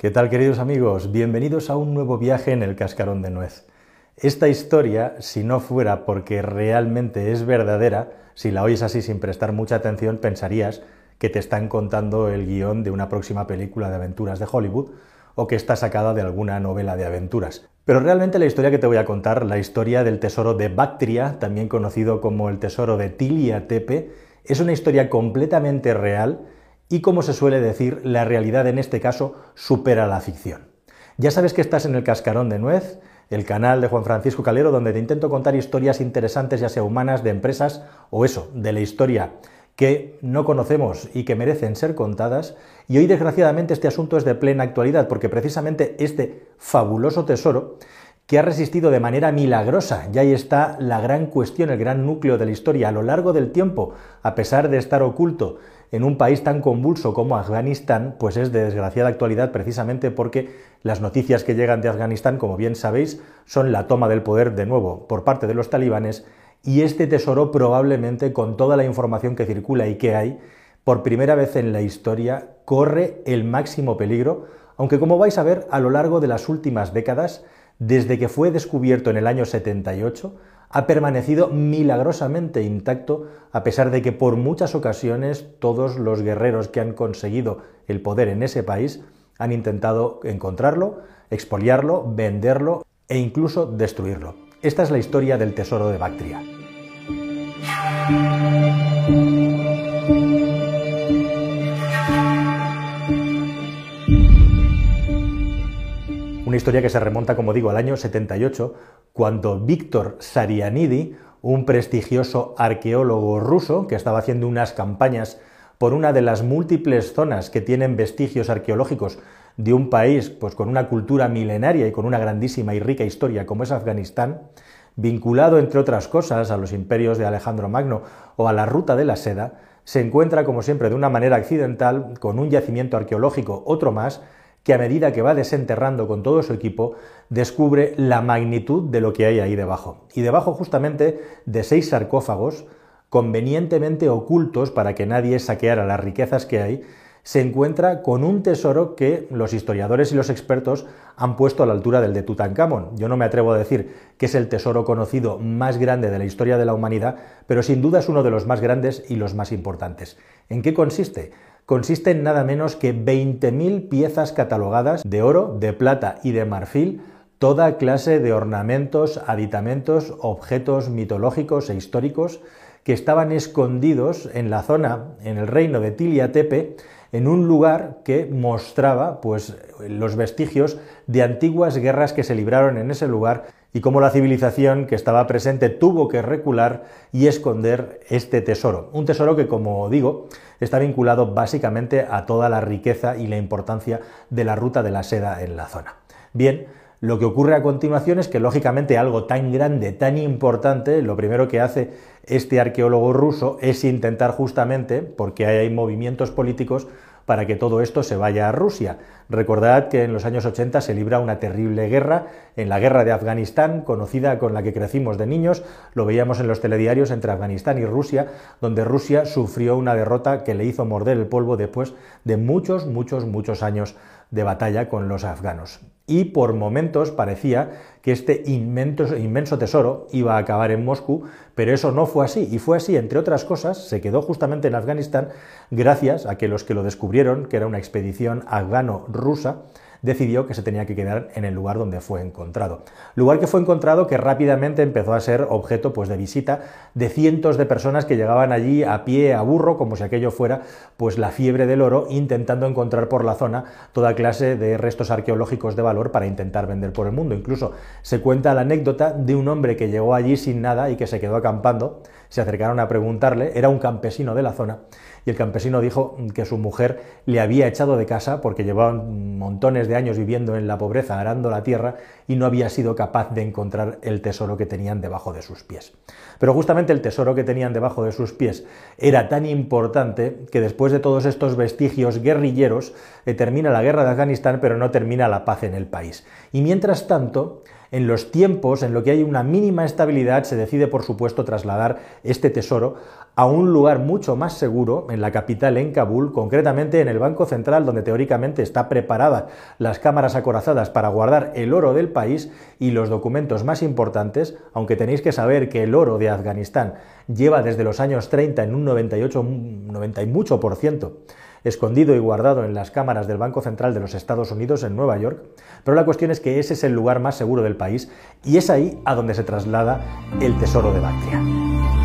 ¿Qué tal queridos amigos? Bienvenidos a un nuevo viaje en el cascarón de nuez. Esta historia, si no fuera porque realmente es verdadera, si la oyes así sin prestar mucha atención, pensarías que te están contando el guion de una próxima película de aventuras de Hollywood o que está sacada de alguna novela de aventuras. Pero realmente la historia que te voy a contar, la historia del tesoro de Bactria, también conocido como el tesoro de Tilia Tepe, es una historia completamente real y como se suele decir, la realidad en este caso supera la ficción. Ya sabes que estás en el Cascarón de Nuez, el canal de Juan Francisco Calero, donde te intento contar historias interesantes, ya sea humanas, de empresas o eso, de la historia que no conocemos y que merecen ser contadas. Y hoy, desgraciadamente, este asunto es de plena actualidad, porque precisamente este fabuloso tesoro que ha resistido de manera milagrosa. Y ahí está la gran cuestión, el gran núcleo de la historia a lo largo del tiempo, a pesar de estar oculto en un país tan convulso como Afganistán, pues es de desgraciada actualidad precisamente porque las noticias que llegan de Afganistán, como bien sabéis, son la toma del poder de nuevo por parte de los talibanes y este tesoro probablemente con toda la información que circula y que hay, por primera vez en la historia corre el máximo peligro, aunque como vais a ver a lo largo de las últimas décadas, desde que fue descubierto en el año 78, ha permanecido milagrosamente intacto a pesar de que por muchas ocasiones todos los guerreros que han conseguido el poder en ese país han intentado encontrarlo, expoliarlo, venderlo e incluso destruirlo. Esta es la historia del tesoro de Bactria. Una historia que se remonta, como digo, al año 78, cuando Víctor Sarianidi, un prestigioso arqueólogo ruso que estaba haciendo unas campañas por una de las múltiples zonas que tienen vestigios arqueológicos de un país pues con una cultura milenaria y con una grandísima y rica historia como es Afganistán, vinculado entre otras cosas a los imperios de Alejandro Magno o a la ruta de la seda, se encuentra como siempre de una manera accidental con un yacimiento arqueológico, otro más, que a medida que va desenterrando con todo su equipo, descubre la magnitud de lo que hay ahí debajo. Y debajo justamente de seis sarcófagos, convenientemente ocultos para que nadie saqueara las riquezas que hay, se encuentra con un tesoro que los historiadores y los expertos han puesto a la altura del de Tutankamón. Yo no me atrevo a decir que es el tesoro conocido más grande de la historia de la humanidad, pero sin duda es uno de los más grandes y los más importantes. ¿En qué consiste? Consiste en nada menos que 20.000 piezas catalogadas de oro, de plata y de marfil, toda clase de ornamentos, aditamentos, objetos mitológicos e históricos que estaban escondidos en la zona, en el reino de Tiliatepe, en un lugar que mostraba pues, los vestigios de antiguas guerras que se libraron en ese lugar y cómo la civilización que estaba presente tuvo que recular y esconder este tesoro. Un tesoro que, como digo, está vinculado básicamente a toda la riqueza y la importancia de la ruta de la seda en la zona. Bien, lo que ocurre a continuación es que, lógicamente, algo tan grande, tan importante, lo primero que hace este arqueólogo ruso es intentar justamente, porque hay movimientos políticos, para que todo esto se vaya a Rusia. Recordad que en los años 80 se libra una terrible guerra, en la guerra de Afganistán, conocida con la que crecimos de niños, lo veíamos en los telediarios entre Afganistán y Rusia, donde Rusia sufrió una derrota que le hizo morder el polvo después de muchos, muchos, muchos años de batalla con los afganos. Y por momentos parecía que este inmenso, tesoro iba a acabar en Moscú, pero eso no fue así. Y fue así, entre otras cosas, se quedó justamente en Afganistán gracias a que los que lo descubrieron, que era una expedición afgano-rusa, decidió que se tenía que quedar en el lugar donde fue encontrado. Lugar que fue encontrado que rápidamente empezó a ser objeto pues, de visita de cientos de personas que llegaban allí a pie, a burro, como si aquello fuera pues, la fiebre del oro, intentando encontrar por la zona toda clase de restos arqueológicos de valor para intentar vender por el mundo. Incluso se cuenta la anécdota de un hombre que llegó allí sin nada y que se quedó acampando. Se acercaron a preguntarle, era un campesino de la zona, y el campesino dijo que su mujer le había echado de casa porque llevaban montones de años viviendo en la pobreza, arando la tierra, y no había sido capaz de encontrar el tesoro que tenían debajo de sus pies. Pero justamente el tesoro que tenían debajo de sus pies era tan importante que después de todos estos vestigios guerrilleros, eh, termina la guerra de Afganistán, pero no termina la paz en el país. Y mientras tanto, En los tiempos en los que hay una mínima estabilidad se decide, por supuesto, trasladar este tesoro a un lugar mucho más seguro, en la capital, en Kabul, concretamente en el Banco Central, donde teóricamente está preparada las cámaras acorazadas para guardar el oro del país y los documentos más importantes, aunque tenéis que saber que el oro de Afganistán lleva desde los años 30 en un 98, 90 y mucho por ciento escondido y guardado en las cámaras del Banco Central de los Estados Unidos en Nueva York, pero la cuestión es que ese es el lugar más seguro del país y es ahí a donde se traslada el tesoro de Bactria.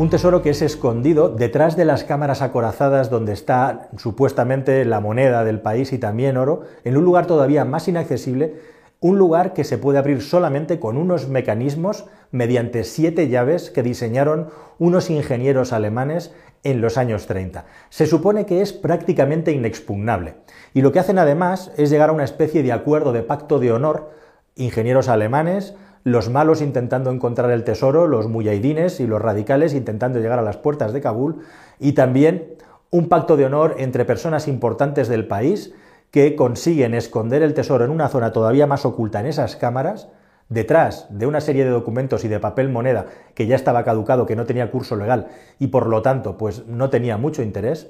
Un tesoro que es escondido detrás de las cámaras acorazadas donde está supuestamente la moneda del país y también oro, en un lugar todavía más inaccesible un lugar que se puede abrir solamente con unos mecanismos mediante siete llaves que diseñaron unos ingenieros alemanes en los años 30. Se supone que es prácticamente inexpugnable. Y lo que hacen además es llegar a una especie de acuerdo de pacto de honor, ingenieros alemanes, los malos intentando encontrar el tesoro, los muyahidines y los radicales intentando llegar a las puertas de Kabul, y también un pacto de honor entre personas importantes del país, que consiguen esconder el tesoro en una zona todavía más oculta en esas cámaras, detrás de una serie de documentos y de papel moneda que ya estaba caducado, que no tenía curso legal y por lo tanto pues no tenía mucho interés,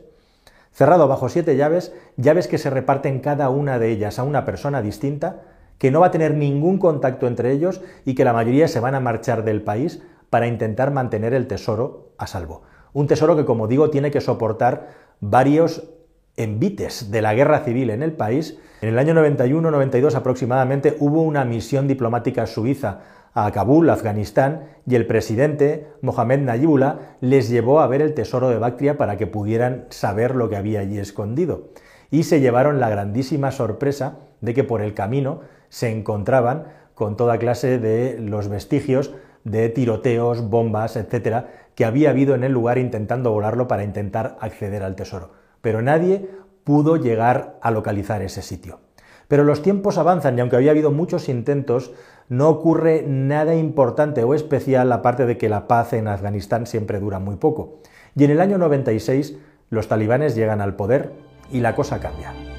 cerrado bajo siete llaves, llaves que se reparten cada una de ellas a una persona distinta, que no va a tener ningún contacto entre ellos y que la mayoría se van a marchar del país para intentar mantener el tesoro a salvo. Un tesoro que, como digo, tiene que soportar varios envites de la guerra civil en el país, en el año 91-92 aproximadamente hubo una misión diplomática suiza a Kabul, Afganistán, y el presidente Mohamed Nayibullah les llevó a ver el tesoro de Bactria para que pudieran saber lo que había allí escondido. Y se llevaron la grandísima sorpresa de que por el camino se encontraban con toda clase de los vestigios de tiroteos, bombas, etcétera, que había habido en el lugar intentando volarlo para intentar acceder al tesoro pero nadie pudo llegar a localizar ese sitio. Pero los tiempos avanzan y aunque había habido muchos intentos, no ocurre nada importante o especial aparte de que la paz en Afganistán siempre dura muy poco. Y en el año 96 los talibanes llegan al poder y la cosa cambia.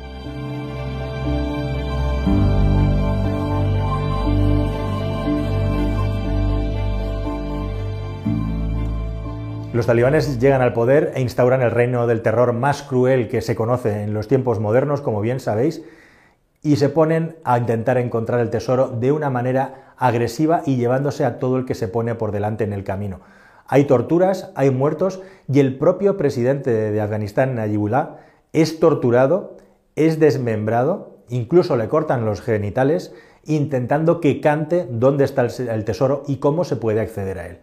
Los talibanes llegan al poder e instauran el reino del terror más cruel que se conoce en los tiempos modernos, como bien sabéis, y se ponen a intentar encontrar el tesoro de una manera agresiva y llevándose a todo el que se pone por delante en el camino. Hay torturas, hay muertos y el propio presidente de Afganistán, Nayibullah, es torturado, es desmembrado, incluso le cortan los genitales, intentando que cante dónde está el tesoro y cómo se puede acceder a él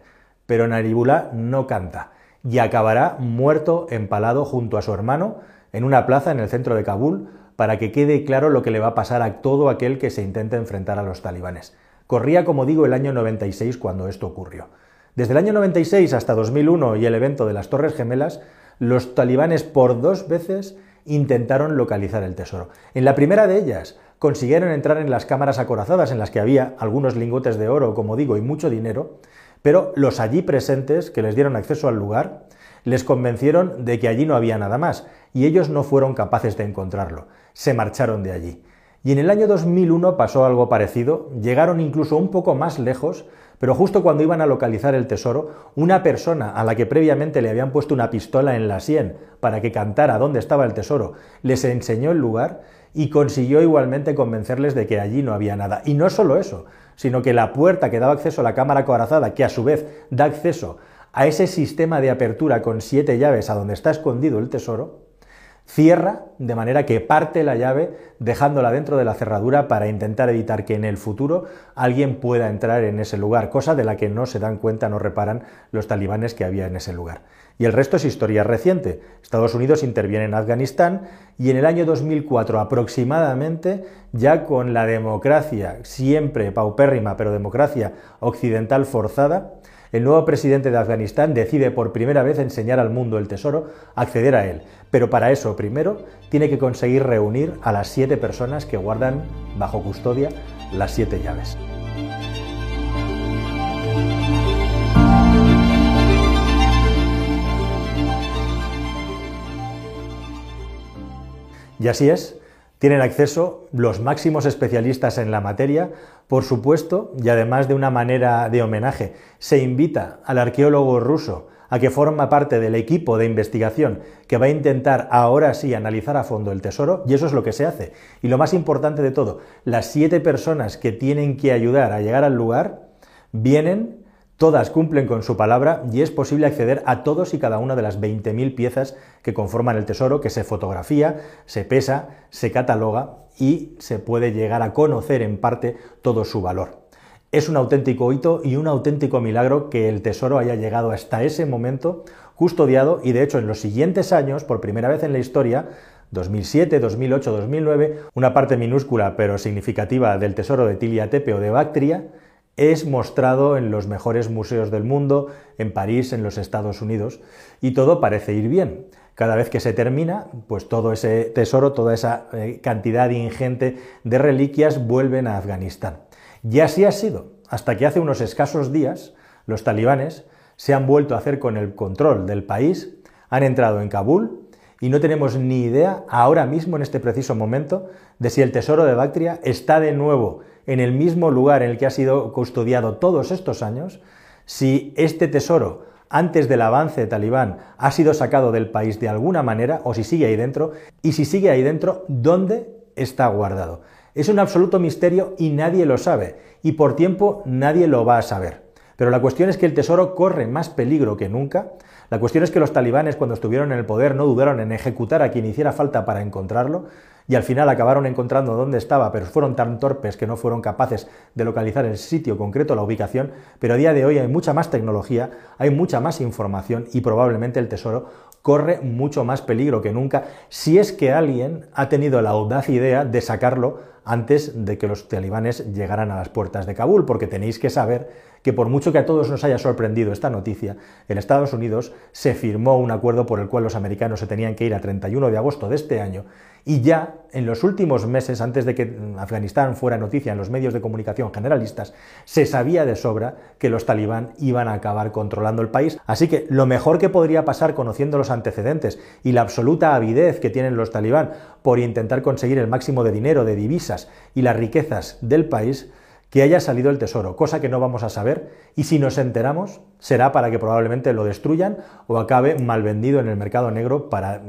pero Naribullah no canta y acabará muerto empalado junto a su hermano en una plaza en el centro de Kabul para que quede claro lo que le va a pasar a todo aquel que se intente enfrentar a los talibanes. Corría, como digo, el año 96 cuando esto ocurrió. Desde el año 96 hasta 2001 y el evento de las Torres Gemelas, los talibanes por dos veces intentaron localizar el tesoro. En la primera de ellas consiguieron entrar en las cámaras acorazadas en las que había algunos lingotes de oro, como digo, y mucho dinero, pero los allí presentes, que les dieron acceso al lugar, les convencieron de que allí no había nada más, y ellos no fueron capaces de encontrarlo. Se marcharon de allí. Y en el año 2001 pasó algo parecido, llegaron incluso un poco más lejos, pero justo cuando iban a localizar el tesoro, una persona a la que previamente le habían puesto una pistola en la sien para que cantara dónde estaba el tesoro, les enseñó el lugar y consiguió igualmente convencerles de que allí no había nada. Y no solo eso, sino que la puerta que daba acceso a la cámara corazada, que a su vez da acceso a ese sistema de apertura con siete llaves a donde está escondido el tesoro, cierra de manera que parte la llave dejándola dentro de la cerradura para intentar evitar que en el futuro alguien pueda entrar en ese lugar, cosa de la que no se dan cuenta, no reparan los talibanes que había en ese lugar. Y el resto es historia reciente. Estados Unidos interviene en Afganistán y en el año 2004 aproximadamente, ya con la democracia siempre paupérrima, pero democracia occidental forzada, el nuevo presidente de Afganistán decide por primera vez enseñar al mundo el tesoro, acceder a él. Pero para eso, primero, tiene que conseguir reunir a las siete personas que guardan bajo custodia las siete llaves. Y así es, tienen acceso los máximos especialistas en la materia, por supuesto, y además de una manera de homenaje, se invita al arqueólogo ruso a que forma parte del equipo de investigación que va a intentar ahora sí analizar a fondo el tesoro, y eso es lo que se hace. Y lo más importante de todo, las siete personas que tienen que ayudar a llegar al lugar vienen Todas cumplen con su palabra y es posible acceder a todos y cada una de las 20.000 piezas que conforman el tesoro, que se fotografía, se pesa, se cataloga y se puede llegar a conocer en parte todo su valor. Es un auténtico hito y un auténtico milagro que el tesoro haya llegado hasta ese momento custodiado y de hecho en los siguientes años, por primera vez en la historia, 2007, 2008, 2009, una parte minúscula pero significativa del tesoro de Tilia Tepe o de Bactria es mostrado en los mejores museos del mundo, en París, en los Estados Unidos, y todo parece ir bien. Cada vez que se termina, pues todo ese tesoro, toda esa eh, cantidad ingente de reliquias vuelven a Afganistán. Y así ha sido, hasta que hace unos escasos días los talibanes se han vuelto a hacer con el control del país, han entrado en Kabul y no tenemos ni idea ahora mismo, en este preciso momento, de si el tesoro de Bactria está de nuevo en el mismo lugar en el que ha sido custodiado todos estos años, si este tesoro antes del avance de talibán ha sido sacado del país de alguna manera o si sigue ahí dentro y si sigue ahí dentro, ¿dónde está guardado? Es un absoluto misterio y nadie lo sabe y por tiempo nadie lo va a saber. Pero la cuestión es que el tesoro corre más peligro que nunca. La cuestión es que los talibanes cuando estuvieron en el poder no dudaron en ejecutar a quien hiciera falta para encontrarlo y al final acabaron encontrando dónde estaba, pero fueron tan torpes que no fueron capaces de localizar el sitio concreto, la ubicación, pero a día de hoy hay mucha más tecnología, hay mucha más información y probablemente el tesoro corre mucho más peligro que nunca si es que alguien ha tenido la audaz idea de sacarlo antes de que los talibanes llegaran a las puertas de Kabul, porque tenéis que saber que por mucho que a todos nos haya sorprendido esta noticia, en Estados Unidos se firmó un acuerdo por el cual los americanos se tenían que ir a 31 de agosto de este año y ya en los últimos meses, antes de que Afganistán fuera noticia en los medios de comunicación generalistas, se sabía de sobra que los talibán iban a acabar controlando el país. Así que lo mejor que podría pasar conociendo los antecedentes y la absoluta avidez que tienen los talibán por intentar conseguir el máximo de dinero, de divisas y las riquezas del país, que haya salido el tesoro, cosa que no vamos a saber, y si nos enteramos será para que probablemente lo destruyan o acabe mal vendido en el mercado negro para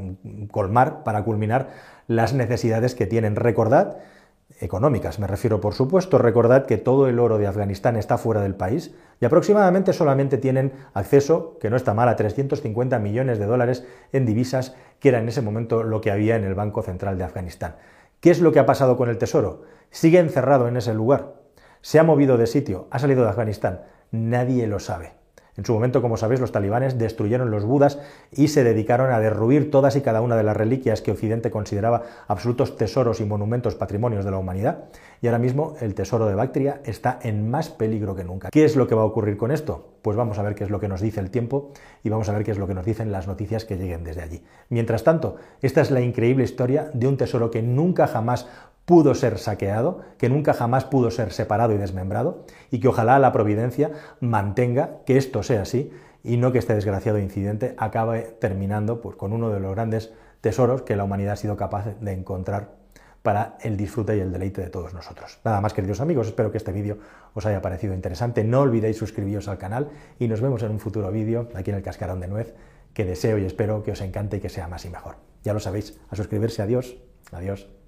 colmar, para culminar las necesidades que tienen. Recordad, económicas me refiero por supuesto, recordad que todo el oro de Afganistán está fuera del país y aproximadamente solamente tienen acceso, que no está mal, a 350 millones de dólares en divisas, que era en ese momento lo que había en el Banco Central de Afganistán. ¿Qué es lo que ha pasado con el tesoro? Sigue encerrado en ese lugar se ha movido de sitio, ha salido de Afganistán. Nadie lo sabe. En su momento, como sabéis, los talibanes destruyeron los budas y se dedicaron a derruir todas y cada una de las reliquias que Occidente consideraba absolutos tesoros y monumentos patrimonios de la humanidad. Y ahora mismo el tesoro de Bactria está en más peligro que nunca. ¿Qué es lo que va a ocurrir con esto? Pues vamos a ver qué es lo que nos dice el tiempo y vamos a ver qué es lo que nos dicen las noticias que lleguen desde allí. Mientras tanto, esta es la increíble historia de un tesoro que nunca jamás pudo ser saqueado, que nunca jamás pudo ser separado y desmembrado, y que ojalá la providencia mantenga que esto sea así y no que este desgraciado incidente acabe terminando pues, con uno de los grandes tesoros que la humanidad ha sido capaz de encontrar para el disfrute y el deleite de todos nosotros. Nada más, queridos amigos, espero que este vídeo os haya parecido interesante. No olvidéis suscribiros al canal y nos vemos en un futuro vídeo aquí en el Cascarón de Nuez, que deseo y espero que os encante y que sea más y mejor. Ya lo sabéis, a suscribirse, adiós, adiós.